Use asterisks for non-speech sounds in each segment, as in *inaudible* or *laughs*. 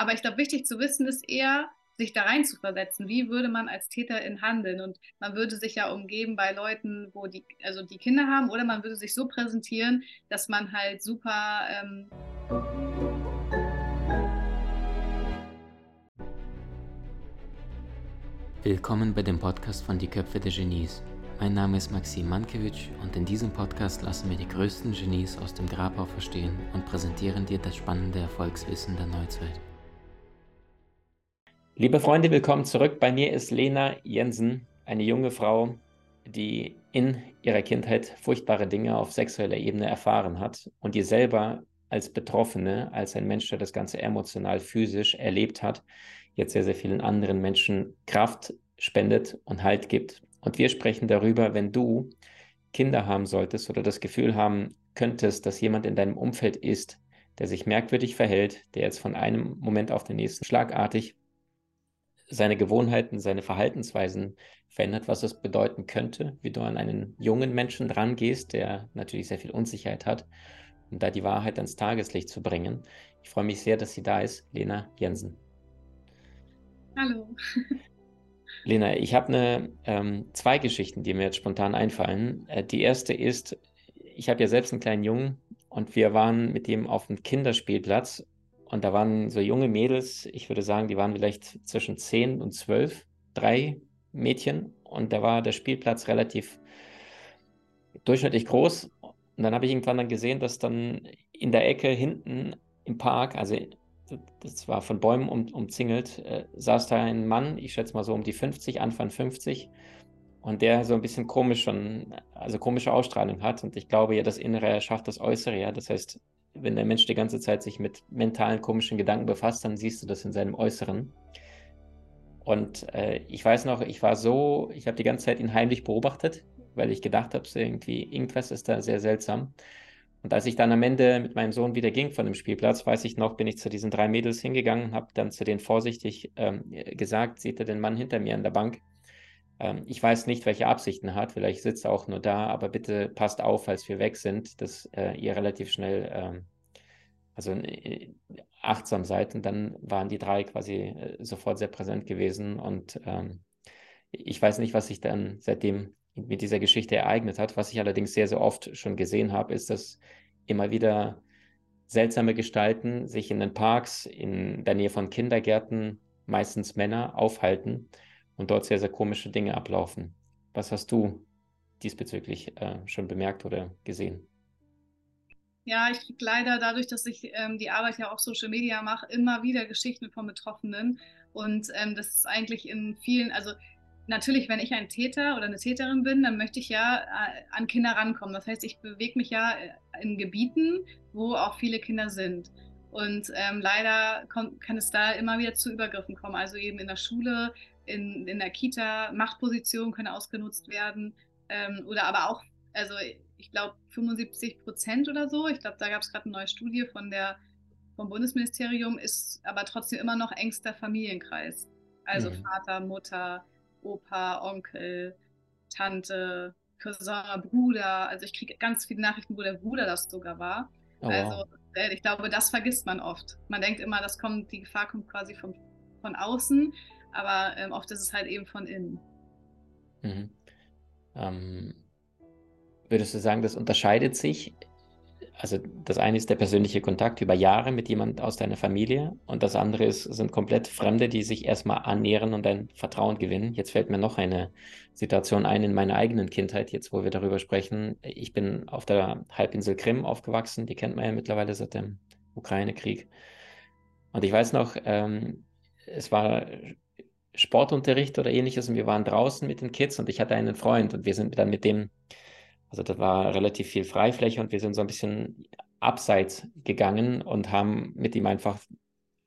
Aber ich glaube, wichtig zu wissen ist eher, sich da rein zu versetzen. Wie würde man als Täterin handeln? Und man würde sich ja umgeben bei Leuten, wo die, also die Kinder haben, oder man würde sich so präsentieren, dass man halt super ähm Willkommen bei dem Podcast von Die Köpfe der Genies. Mein Name ist Maxim Mankewitsch und in diesem Podcast lassen wir die größten Genies aus dem Grabau verstehen und präsentieren dir das spannende Erfolgswissen der Neuzeit. Liebe Freunde, willkommen zurück. Bei mir ist Lena Jensen, eine junge Frau, die in ihrer Kindheit furchtbare Dinge auf sexueller Ebene erfahren hat und die selber als Betroffene, als ein Mensch, der das Ganze emotional, physisch erlebt hat, jetzt sehr, sehr vielen anderen Menschen Kraft spendet und Halt gibt. Und wir sprechen darüber, wenn du Kinder haben solltest oder das Gefühl haben könntest, dass jemand in deinem Umfeld ist, der sich merkwürdig verhält, der jetzt von einem Moment auf den nächsten schlagartig seine Gewohnheiten, seine Verhaltensweisen verändert, was das bedeuten könnte, wie du an einen jungen Menschen dran gehst, der natürlich sehr viel Unsicherheit hat, um da die Wahrheit ans Tageslicht zu bringen. Ich freue mich sehr, dass sie da ist, Lena Jensen. Hallo. Lena, ich habe eine, ähm, zwei Geschichten, die mir jetzt spontan einfallen. Äh, die erste ist, ich habe ja selbst einen kleinen Jungen und wir waren mit ihm auf dem Kinderspielplatz und da waren so junge Mädels, ich würde sagen, die waren vielleicht zwischen 10 und 12, drei Mädchen. Und da war der Spielplatz relativ durchschnittlich groß. Und dann habe ich irgendwann dann gesehen, dass dann in der Ecke hinten im Park, also das war von Bäumen um, umzingelt, äh, saß da ein Mann, ich schätze mal so um die 50, Anfang 50, und der so ein bisschen komisch schon, also komische Ausstrahlung hat. Und ich glaube ja, das Innere schafft das Äußere, ja. Das heißt, wenn der Mensch die ganze Zeit sich mit mentalen, komischen Gedanken befasst, dann siehst du das in seinem Äußeren. Und äh, ich weiß noch, ich war so, ich habe die ganze Zeit ihn heimlich beobachtet, weil ich gedacht habe, irgendwie, irgendwas ist da sehr seltsam. Und als ich dann am Ende mit meinem Sohn wieder ging von dem Spielplatz, weiß ich noch, bin ich zu diesen drei Mädels hingegangen, habe dann zu denen vorsichtig ähm, gesagt, seht ihr den Mann hinter mir an der Bank? Ähm, ich weiß nicht, welche Absichten hat, vielleicht sitzt er auch nur da, aber bitte passt auf, falls wir weg sind, dass äh, ihr relativ schnell ähm, also äh, achtsam seid. Und dann waren die drei quasi äh, sofort sehr präsent gewesen. Und ähm, ich weiß nicht, was sich dann seitdem mit dieser Geschichte ereignet hat. Was ich allerdings sehr, sehr oft schon gesehen habe, ist, dass immer wieder seltsame Gestalten sich in den Parks, in der Nähe von Kindergärten, meistens Männer, aufhalten und dort sehr, sehr komische Dinge ablaufen. Was hast du diesbezüglich äh, schon bemerkt oder gesehen? Ja, ich kriege leider dadurch, dass ich ähm, die Arbeit ja auf Social Media mache, immer wieder Geschichten von Betroffenen. Und ähm, das ist eigentlich in vielen, also natürlich, wenn ich ein Täter oder eine Täterin bin, dann möchte ich ja äh, an Kinder rankommen. Das heißt, ich bewege mich ja äh, in Gebieten, wo auch viele Kinder sind. Und ähm, leider kann es da immer wieder zu Übergriffen kommen. Also eben in der Schule, in, in der Kita, Machtpositionen können ausgenutzt werden. Ähm, oder aber auch, also ich glaube 75 Prozent oder so, ich glaube, da gab es gerade eine neue Studie von der, vom Bundesministerium, ist aber trotzdem immer noch engster Familienkreis. Also mhm. Vater, Mutter, Opa, Onkel, Tante, Cousin, Bruder. Also ich kriege ganz viele Nachrichten, wo der Bruder das sogar war. Oh, also äh, ich glaube, das vergisst man oft. Man denkt immer, das kommt, die Gefahr kommt quasi von, von außen aber ähm, oft ist es halt eben von innen. Mhm. Ähm, würdest du sagen, das unterscheidet sich? Also das eine ist der persönliche Kontakt über Jahre mit jemand aus deiner Familie und das andere ist, sind komplett Fremde, die sich erstmal annähern und dein Vertrauen gewinnen. Jetzt fällt mir noch eine Situation ein in meiner eigenen Kindheit, jetzt wo wir darüber sprechen. Ich bin auf der Halbinsel Krim aufgewachsen, die kennt man ja mittlerweile seit dem Ukraine-Krieg. Und ich weiß noch, ähm, es war Sportunterricht oder ähnliches und wir waren draußen mit den Kids und ich hatte einen Freund und wir sind dann mit dem, also da war relativ viel Freifläche und wir sind so ein bisschen abseits gegangen und haben mit ihm einfach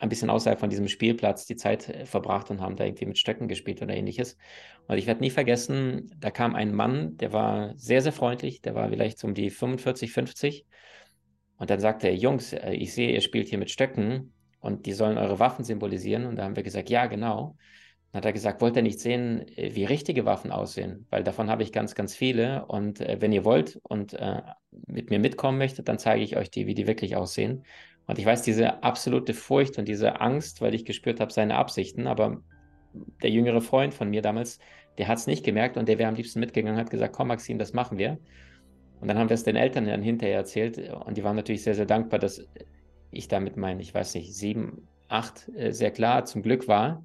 ein bisschen außerhalb von diesem Spielplatz die Zeit äh, verbracht und haben da irgendwie mit Stöcken gespielt oder ähnliches. Und ich werde nie vergessen, da kam ein Mann, der war sehr, sehr freundlich, der war vielleicht so um die 45, 50. Und dann sagte er, Jungs, äh, ich sehe, ihr spielt hier mit Stöcken und die sollen eure Waffen symbolisieren. Und da haben wir gesagt, ja, genau. Dann hat er gesagt, wollt ihr nicht sehen, äh, wie richtige Waffen aussehen? Weil davon habe ich ganz, ganz viele. Und äh, wenn ihr wollt und äh, mit mir mitkommen möchtet, dann zeige ich euch die, wie die wirklich aussehen. Und ich weiß, diese absolute Furcht und diese Angst, weil ich gespürt habe, seine Absichten, aber der jüngere Freund von mir damals, der hat es nicht gemerkt und der wäre am liebsten mitgegangen, hat gesagt, komm Maxim, das machen wir. Und dann haben wir es den Eltern dann hinterher erzählt und die waren natürlich sehr, sehr dankbar, dass ich damit meine, ich weiß nicht, sieben, acht äh, sehr klar zum Glück war.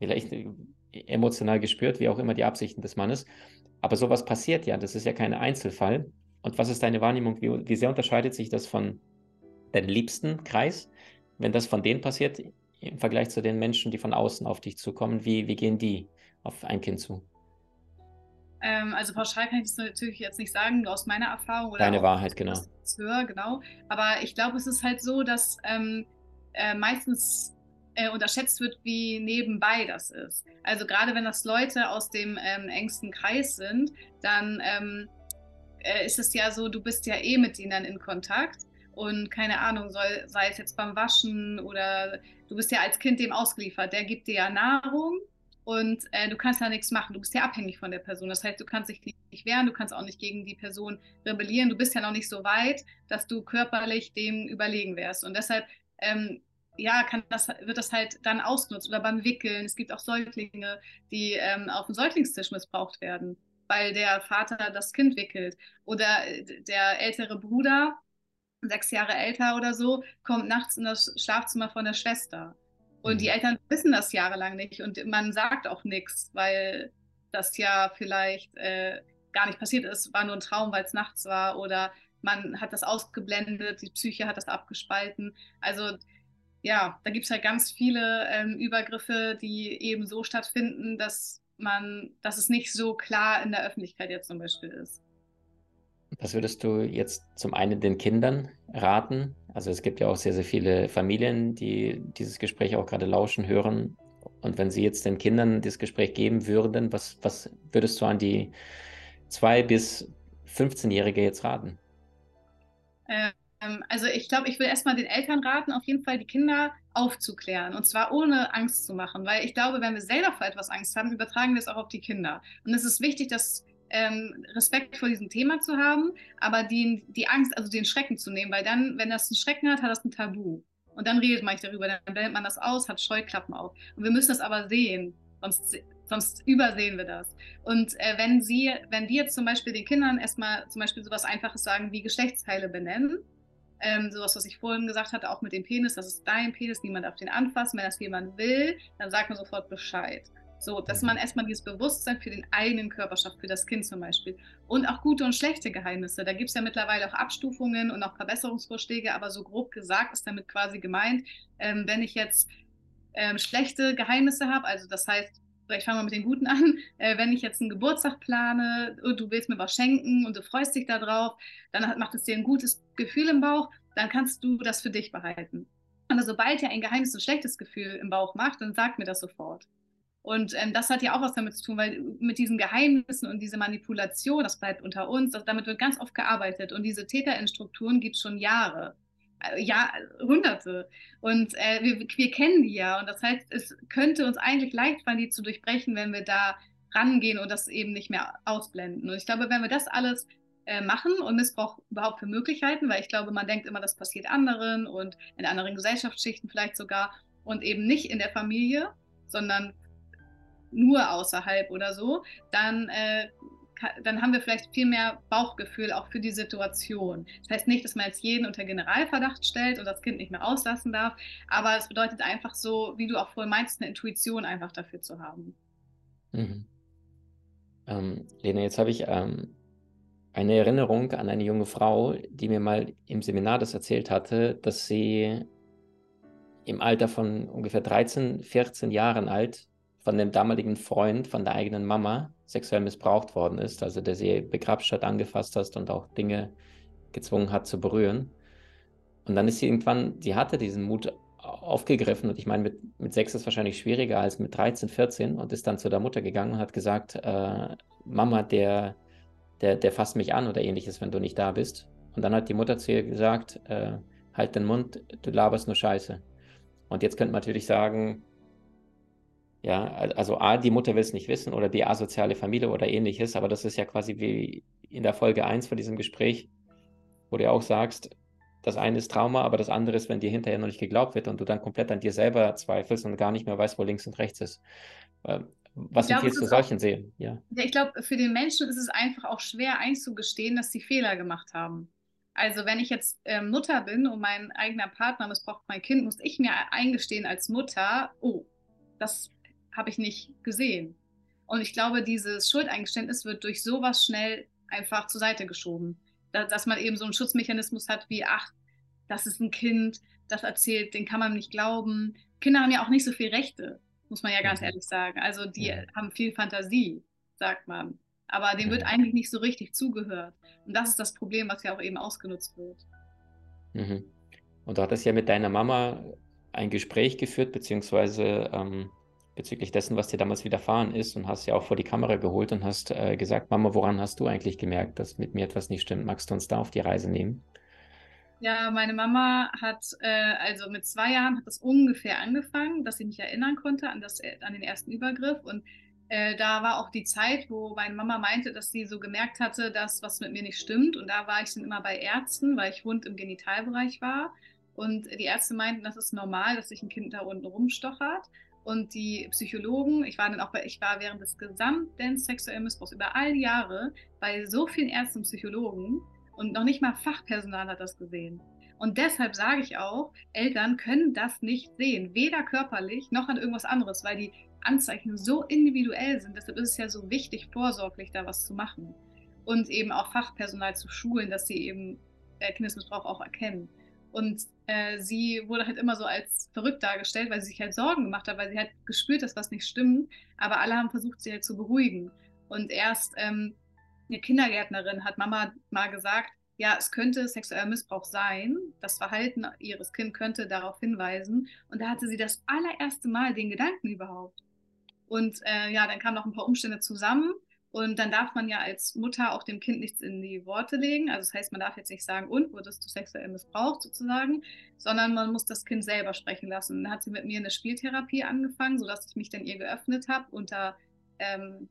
Vielleicht äh, emotional gespürt, wie auch immer die Absichten des Mannes. Aber sowas passiert ja, das ist ja kein Einzelfall. Und was ist deine Wahrnehmung? Wie, wie sehr unterscheidet sich das von deinem liebsten Kreis, wenn das von denen passiert, im Vergleich zu den Menschen, die von außen auf dich zukommen? Wie, wie gehen die auf ein Kind zu? Ähm, also pauschal kann ich das natürlich jetzt nicht sagen, aus meiner Erfahrung. Oder Deine Wahrheit, genau. Höre, genau. Aber ich glaube, es ist halt so, dass ähm, äh, meistens äh, unterschätzt wird, wie nebenbei das ist. Also gerade wenn das Leute aus dem ähm, engsten Kreis sind, dann ähm, äh, ist es ja so, du bist ja eh mit ihnen in Kontakt und keine Ahnung, soll, sei es jetzt beim Waschen oder du bist ja als Kind dem ausgeliefert, der gibt dir ja Nahrung und äh, du kannst ja nichts machen, du bist ja abhängig von der Person. Das heißt, du kannst dich nicht wehren, du kannst auch nicht gegen die Person rebellieren, du bist ja noch nicht so weit, dass du körperlich dem überlegen wärst. Und deshalb ähm, ja, kann das, wird das halt dann ausgenutzt oder beim Wickeln. Es gibt auch Säuglinge, die ähm, auf dem Säuglingstisch missbraucht werden, weil der Vater das Kind wickelt. Oder äh, der ältere Bruder, sechs Jahre älter oder so, kommt nachts in das Schlafzimmer von der Schwester. Und mhm. die Eltern wissen das jahrelang nicht und man sagt auch nichts, weil das ja vielleicht äh, gar nicht passiert ist, war nur ein Traum, weil es nachts war oder man hat das ausgeblendet, die Psyche hat das abgespalten. Also ja, da gibt es halt ganz viele ähm, Übergriffe, die eben so stattfinden, dass man, dass es nicht so klar in der Öffentlichkeit jetzt zum Beispiel ist. Was würdest du jetzt zum einen den Kindern raten? Also es gibt ja auch sehr, sehr viele Familien, die dieses Gespräch auch gerade lauschen, hören. Und wenn sie jetzt den Kindern das Gespräch geben würden, was, was würdest du an die zwei bis 15-Jährige jetzt raten? Äh, ähm, also ich glaube, ich will erstmal den Eltern raten, auf jeden Fall die Kinder aufzuklären und zwar ohne Angst zu machen, weil ich glaube, wenn wir selber vor etwas Angst haben, übertragen wir es auch auf die Kinder. Und es ist wichtig, dass ähm, Respekt vor diesem Thema zu haben, aber die, die Angst, also den Schrecken zu nehmen, weil dann, wenn das einen Schrecken hat, hat das ein Tabu. Und dann redet man nicht darüber, dann blendet man das aus, hat Scheuklappen auf. Und wir müssen das aber sehen, sonst, sonst übersehen wir das. Und äh, wenn sie, wenn die jetzt zum Beispiel den Kindern erstmal zum Beispiel sowas Einfaches sagen wie Geschlechtsteile benennen, ähm, sowas, was ich vorhin gesagt hatte, auch mit dem Penis, das ist dein Penis, niemand darf den anfassen. Wenn das jemand will, dann sagt man sofort Bescheid. So, dass man erstmal dieses Bewusstsein für den eigenen Körper schafft, für das Kind zum Beispiel. Und auch gute und schlechte Geheimnisse. Da gibt es ja mittlerweile auch Abstufungen und auch Verbesserungsvorschläge, aber so grob gesagt ist damit quasi gemeint, ähm, wenn ich jetzt ähm, schlechte Geheimnisse habe, also das heißt, ich fange mal mit den Guten *laughs* an. Äh, wenn ich jetzt einen Geburtstag plane und du willst mir was schenken und du freust dich darauf, dann hat, macht es dir ein gutes Gefühl im Bauch, dann kannst du das für dich behalten. Aber sobald ihr ein Geheimnis ein schlechtes Gefühl im Bauch macht, dann sag mir das sofort. Und ähm, das hat ja auch was damit zu tun, weil mit diesen Geheimnissen und diese Manipulation, das bleibt unter uns, das, damit wird ganz oft gearbeitet. Und diese Täterinstrukturen gibt es schon Jahre. Äh, ja, Hunderte. Und äh, wir, wir kennen die ja. Und das heißt, es könnte uns eigentlich leicht fallen, die zu durchbrechen, wenn wir da rangehen und das eben nicht mehr ausblenden. Und ich glaube, wenn wir das alles äh, machen und Missbrauch überhaupt für Möglichkeiten, weil ich glaube, man denkt immer, das passiert anderen und in anderen Gesellschaftsschichten vielleicht sogar und eben nicht in der Familie, sondern nur außerhalb oder so, dann äh, dann haben wir vielleicht viel mehr Bauchgefühl auch für die Situation. Das heißt nicht, dass man jetzt jeden unter Generalverdacht stellt und das Kind nicht mehr auslassen darf, aber es bedeutet einfach so, wie du auch vorhin meinst, eine Intuition einfach dafür zu haben. Mhm. Ähm, Lena, jetzt habe ich ähm, eine Erinnerung an eine junge Frau, die mir mal im Seminar das erzählt hatte, dass sie im Alter von ungefähr 13, 14 Jahren alt von dem damaligen Freund von der eigenen Mama sexuell missbraucht worden ist, also der sie begrapscht hat, angefasst hat und auch Dinge gezwungen hat zu berühren. Und dann ist sie irgendwann, sie hatte diesen Mut aufgegriffen und ich meine, mit, mit sechs ist wahrscheinlich schwieriger als mit 13, 14 und ist dann zu der Mutter gegangen und hat gesagt, äh, Mama, der, der, der fasst mich an oder ähnliches, wenn du nicht da bist. Und dann hat die Mutter zu ihr gesagt, äh, halt den Mund, du laberst nur Scheiße. Und jetzt könnte man natürlich sagen, ja, also A, die Mutter will es nicht wissen oder die asoziale Familie oder ähnliches, aber das ist ja quasi wie in der Folge 1 von diesem Gespräch, wo du auch sagst, das eine ist Trauma, aber das andere ist, wenn dir hinterher noch nicht geglaubt wird und du dann komplett an dir selber zweifelst und gar nicht mehr weißt, wo links und rechts ist. Ähm, was glaub, empfiehlst du solchen Seelen? Ja. ja ich glaube, für den Menschen ist es einfach auch schwer einzugestehen, dass sie Fehler gemacht haben. Also wenn ich jetzt ähm, Mutter bin und mein eigener Partner missbraucht mein Kind, muss ich mir eingestehen als Mutter, oh, das habe ich nicht gesehen. Und ich glaube, dieses Schuldeingeständnis wird durch sowas schnell einfach zur Seite geschoben. Da, dass man eben so einen Schutzmechanismus hat wie, ach, das ist ein Kind, das erzählt, den kann man nicht glauben. Kinder haben ja auch nicht so viel Rechte, muss man ja ganz mhm. ehrlich sagen. Also die ja. haben viel Fantasie, sagt man. Aber dem ja. wird eigentlich nicht so richtig zugehört. Und das ist das Problem, was ja auch eben ausgenutzt wird. Mhm. Und du hattest ja mit deiner Mama ein Gespräch geführt, beziehungsweise ähm, bezüglich dessen, was dir damals widerfahren ist und hast ja auch vor die Kamera geholt und hast äh, gesagt, Mama, woran hast du eigentlich gemerkt, dass mit mir etwas nicht stimmt? Magst du uns da auf die Reise nehmen? Ja, meine Mama hat, äh, also mit zwei Jahren hat das ungefähr angefangen, dass ich mich erinnern konnte an, das, an den ersten Übergriff. Und äh, da war auch die Zeit, wo meine Mama meinte, dass sie so gemerkt hatte, dass was mit mir nicht stimmt. Und da war ich dann immer bei Ärzten, weil ich wund im Genitalbereich war. Und die Ärzte meinten, das ist normal, dass sich ein Kind da unten rumstochert. Und die Psychologen, ich war dann auch bei, ich war während des gesamten sexuellen Missbrauchs über all die Jahre bei so vielen Ärzten und Psychologen und noch nicht mal Fachpersonal hat das gesehen. Und deshalb sage ich auch, Eltern können das nicht sehen, weder körperlich noch an irgendwas anderes, weil die Anzeichen so individuell sind. Deshalb ist es ja so wichtig, vorsorglich da was zu machen und eben auch Fachpersonal zu schulen, dass sie eben äh, Kindesmissbrauch auch erkennen. Und äh, sie wurde halt immer so als verrückt dargestellt, weil sie sich halt Sorgen gemacht hat, weil sie halt gespürt, dass was nicht stimmt. Aber alle haben versucht, sie halt zu beruhigen. Und erst ähm, eine Kindergärtnerin hat Mama mal gesagt, ja, es könnte sexueller Missbrauch sein. Das Verhalten ihres Kindes könnte darauf hinweisen. Und da hatte sie das allererste Mal den Gedanken überhaupt. Und äh, ja, dann kamen noch ein paar Umstände zusammen. Und dann darf man ja als Mutter auch dem Kind nichts in die Worte legen. Also das heißt, man darf jetzt nicht sagen, und wurdest du sexuell missbraucht sozusagen, sondern man muss das Kind selber sprechen lassen. Dann hat sie mit mir eine Spieltherapie angefangen, sodass ich mich dann ihr geöffnet habe unter ähm,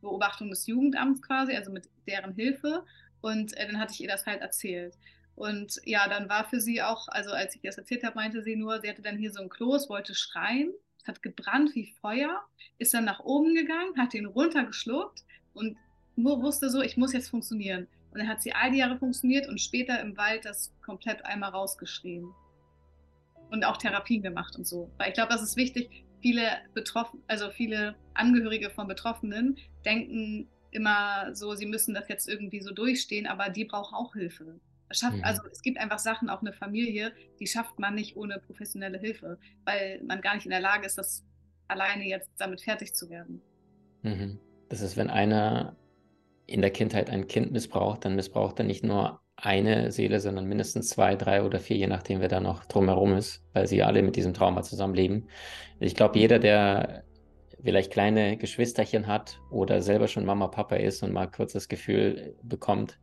Beobachtung des Jugendamts quasi, also mit deren Hilfe. Und äh, dann hatte ich ihr das halt erzählt. Und ja, dann war für sie auch, also als ich das erzählt habe, meinte sie nur, sie hatte dann hier so ein Kloß, wollte schreien, es hat gebrannt wie Feuer, ist dann nach oben gegangen, hat den runtergeschluckt und nur wusste so, ich muss jetzt funktionieren. Und dann hat sie all die Jahre funktioniert und später im Wald das komplett einmal rausgeschrien. Und auch Therapien gemacht und so. Weil ich glaube, das ist wichtig. Viele Betroffen, also viele Angehörige von Betroffenen denken immer so, sie müssen das jetzt irgendwie so durchstehen, aber die brauchen auch Hilfe. Schafft, mhm. Also es gibt einfach Sachen, auch eine Familie, die schafft man nicht ohne professionelle Hilfe, weil man gar nicht in der Lage ist, das alleine jetzt damit fertig zu werden. Mhm. Das ist, wenn einer in der Kindheit ein Kind missbraucht, dann missbraucht er nicht nur eine Seele, sondern mindestens zwei, drei oder vier, je nachdem, wer da noch drumherum ist, weil sie alle mit diesem Trauma zusammenleben. Ich glaube, jeder, der vielleicht kleine Geschwisterchen hat oder selber schon Mama, Papa ist und mal kurz das Gefühl bekommt,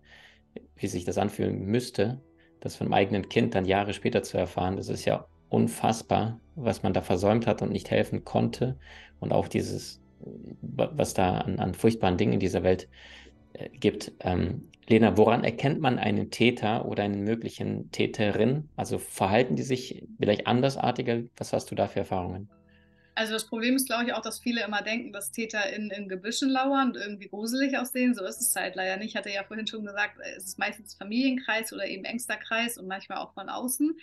wie sich das anfühlen müsste, das einem eigenen Kind dann Jahre später zu erfahren, das ist ja unfassbar, was man da versäumt hat und nicht helfen konnte. Und auch dieses was da an, an furchtbaren Dingen in dieser Welt äh, gibt. Ähm, Lena, woran erkennt man einen Täter oder einen möglichen Täterin? Also verhalten die sich vielleicht andersartiger? Was hast du da für Erfahrungen? Also das Problem ist, glaube ich, auch, dass viele immer denken, dass Täter in, in Gebüschen lauern und irgendwie gruselig aussehen. So ist es halt leider nicht. Ich hatte ja vorhin schon gesagt, es ist meistens Familienkreis oder eben engster Kreis und manchmal auch von außen.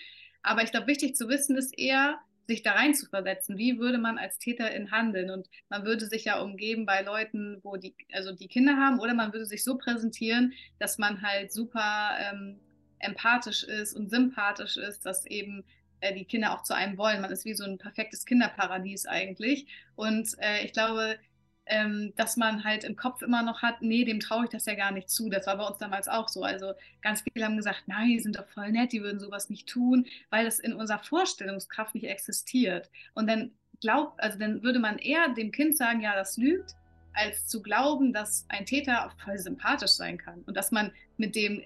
Aber ich glaube, wichtig zu wissen ist eher, sich da rein zu versetzen. Wie würde man als Täterin handeln? Und man würde sich ja umgeben bei Leuten, wo die, also die Kinder haben, oder man würde sich so präsentieren, dass man halt super ähm, empathisch ist und sympathisch ist, dass eben äh, die Kinder auch zu einem wollen. Man ist wie so ein perfektes Kinderparadies eigentlich. Und äh, ich glaube, ähm, dass man halt im Kopf immer noch hat, nee, dem traue ich das ja gar nicht zu. Das war bei uns damals auch so. Also ganz viele haben gesagt, nein, die sind doch voll nett, die würden sowas nicht tun, weil das in unserer Vorstellungskraft nicht existiert. Und dann glaubt, also dann würde man eher dem Kind sagen, ja, das lügt, als zu glauben, dass ein Täter voll sympathisch sein kann und dass man mit dem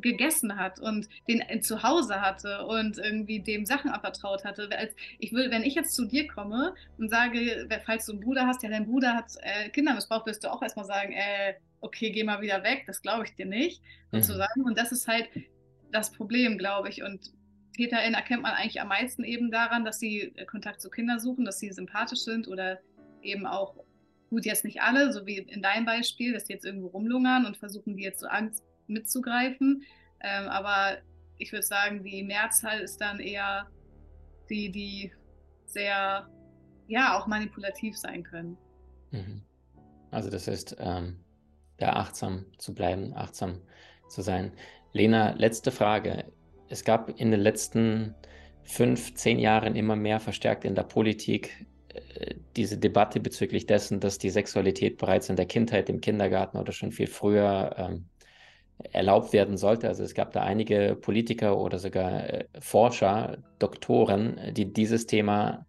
gegessen hat und den zu Hause hatte und irgendwie dem Sachen anvertraut hatte. Als ich will, wenn ich jetzt zu dir komme und sage, falls du einen Bruder hast, ja, dein Bruder hat äh, Kinder missbraucht, wirst du auch erstmal sagen, äh, okay, geh mal wieder weg, das glaube ich dir nicht, sozusagen. Mhm. Und das ist halt das Problem, glaube ich. Und TäterInnen erkennt man eigentlich am meisten eben daran, dass sie äh, Kontakt zu Kindern suchen, dass sie sympathisch sind oder eben auch, gut, jetzt nicht alle, so wie in deinem Beispiel, dass die jetzt irgendwo rumlungern und versuchen, die jetzt so Angst mitzugreifen. Ähm, aber ich würde sagen, die Mehrzahl ist dann eher die, die sehr, ja, auch manipulativ sein können. Mhm. Also das heißt, ähm, ja, achtsam zu bleiben, achtsam zu sein. Lena, letzte Frage. Es gab in den letzten fünf, zehn Jahren immer mehr verstärkt in der Politik diese Debatte bezüglich dessen, dass die Sexualität bereits in der Kindheit, im Kindergarten oder schon viel früher ähm, erlaubt werden sollte. Also es gab da einige Politiker oder sogar äh, Forscher, Doktoren, die dieses Thema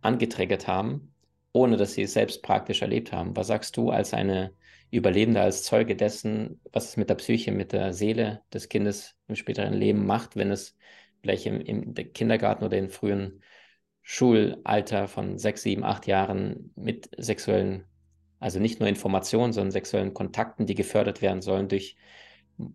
angetriggert haben, ohne dass sie es selbst praktisch erlebt haben. Was sagst du als eine Überlebende, als Zeuge dessen, was es mit der Psyche, mit der Seele des Kindes im späteren Leben macht, wenn es vielleicht im, im Kindergarten oder im frühen Schulalter von sechs, sieben, acht Jahren mit sexuellen, also nicht nur Informationen, sondern sexuellen Kontakten, die gefördert werden sollen durch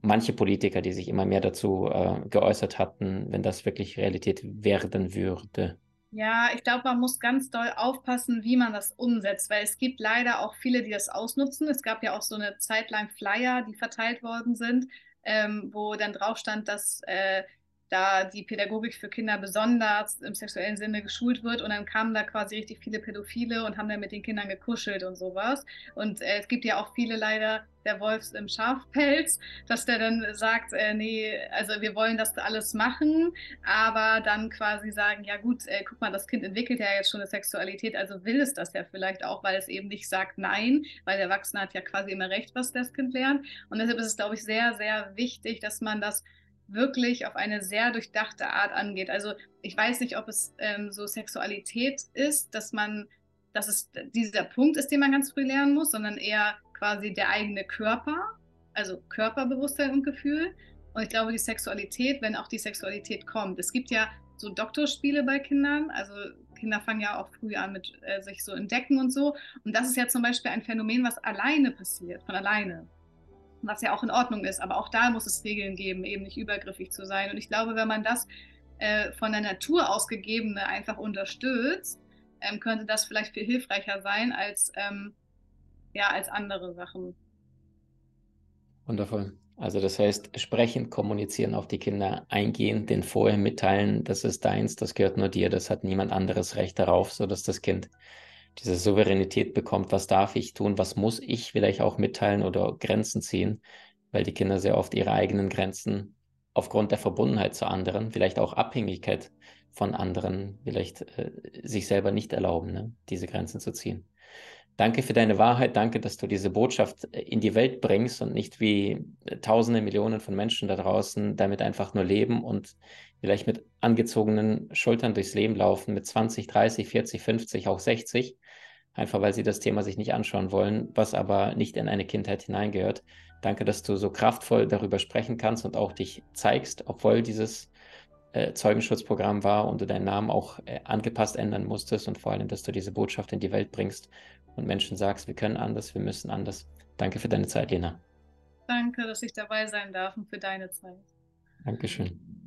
manche Politiker, die sich immer mehr dazu äh, geäußert hatten, wenn das wirklich Realität werden würde. Ja, ich glaube, man muss ganz doll aufpassen, wie man das umsetzt, weil es gibt leider auch viele, die das ausnutzen. Es gab ja auch so eine Zeit lang Flyer, die verteilt worden sind, ähm, wo dann drauf stand, dass äh, da die Pädagogik für Kinder besonders im sexuellen Sinne geschult wird und dann kamen da quasi richtig viele Pädophile und haben dann mit den Kindern gekuschelt und sowas. Und äh, es gibt ja auch viele leider der Wolfs im Schafpelz, dass der dann sagt, äh, nee, also wir wollen das alles machen, aber dann quasi sagen, ja gut, äh, guck mal, das Kind entwickelt ja jetzt schon eine Sexualität, also will es das ja vielleicht auch, weil es eben nicht sagt nein, weil der Erwachsene hat ja quasi immer recht, was das Kind lernt. Und deshalb ist es, glaube ich, sehr, sehr wichtig, dass man das wirklich auf eine sehr durchdachte Art angeht. Also ich weiß nicht, ob es ähm, so Sexualität ist, dass man, dass es dieser Punkt ist, den man ganz früh lernen muss, sondern eher quasi der eigene Körper, also Körperbewusstsein und Gefühl. Und ich glaube, die Sexualität, wenn auch die Sexualität kommt. Es gibt ja so Doktorspiele bei Kindern, also Kinder fangen ja auch früh an mit äh, sich so entdecken und so. Und das ist ja zum Beispiel ein Phänomen, was alleine passiert, von alleine was ja auch in Ordnung ist. Aber auch da muss es Regeln geben, eben nicht übergriffig zu sein. Und ich glaube, wenn man das äh, von der Natur ausgegebene einfach unterstützt, ähm, könnte das vielleicht viel hilfreicher sein als, ähm, ja, als andere Sachen. Wundervoll. Also das heißt, sprechen, kommunizieren auf die Kinder eingehen, den vorher mitteilen, das ist deins, das gehört nur dir, das hat niemand anderes Recht darauf, sodass das Kind diese Souveränität bekommt, was darf ich tun, was muss ich vielleicht auch mitteilen oder Grenzen ziehen, weil die Kinder sehr oft ihre eigenen Grenzen aufgrund der Verbundenheit zu anderen, vielleicht auch Abhängigkeit von anderen, vielleicht äh, sich selber nicht erlauben, ne, diese Grenzen zu ziehen. Danke für deine Wahrheit, danke, dass du diese Botschaft äh, in die Welt bringst und nicht wie äh, tausende Millionen von Menschen da draußen damit einfach nur leben und vielleicht mit angezogenen Schultern durchs Leben laufen, mit 20, 30, 40, 50, auch 60, einfach weil sie das Thema sich nicht anschauen wollen, was aber nicht in eine Kindheit hineingehört. Danke, dass du so kraftvoll darüber sprechen kannst und auch dich zeigst, obwohl dieses äh, Zeugenschutzprogramm war und du deinen Namen auch äh, angepasst ändern musstest und vor allem, dass du diese Botschaft in die Welt bringst und Menschen sagst, wir können anders, wir müssen anders. Danke für deine Zeit, Lena. Danke, dass ich dabei sein darf und für deine Zeit. Dankeschön.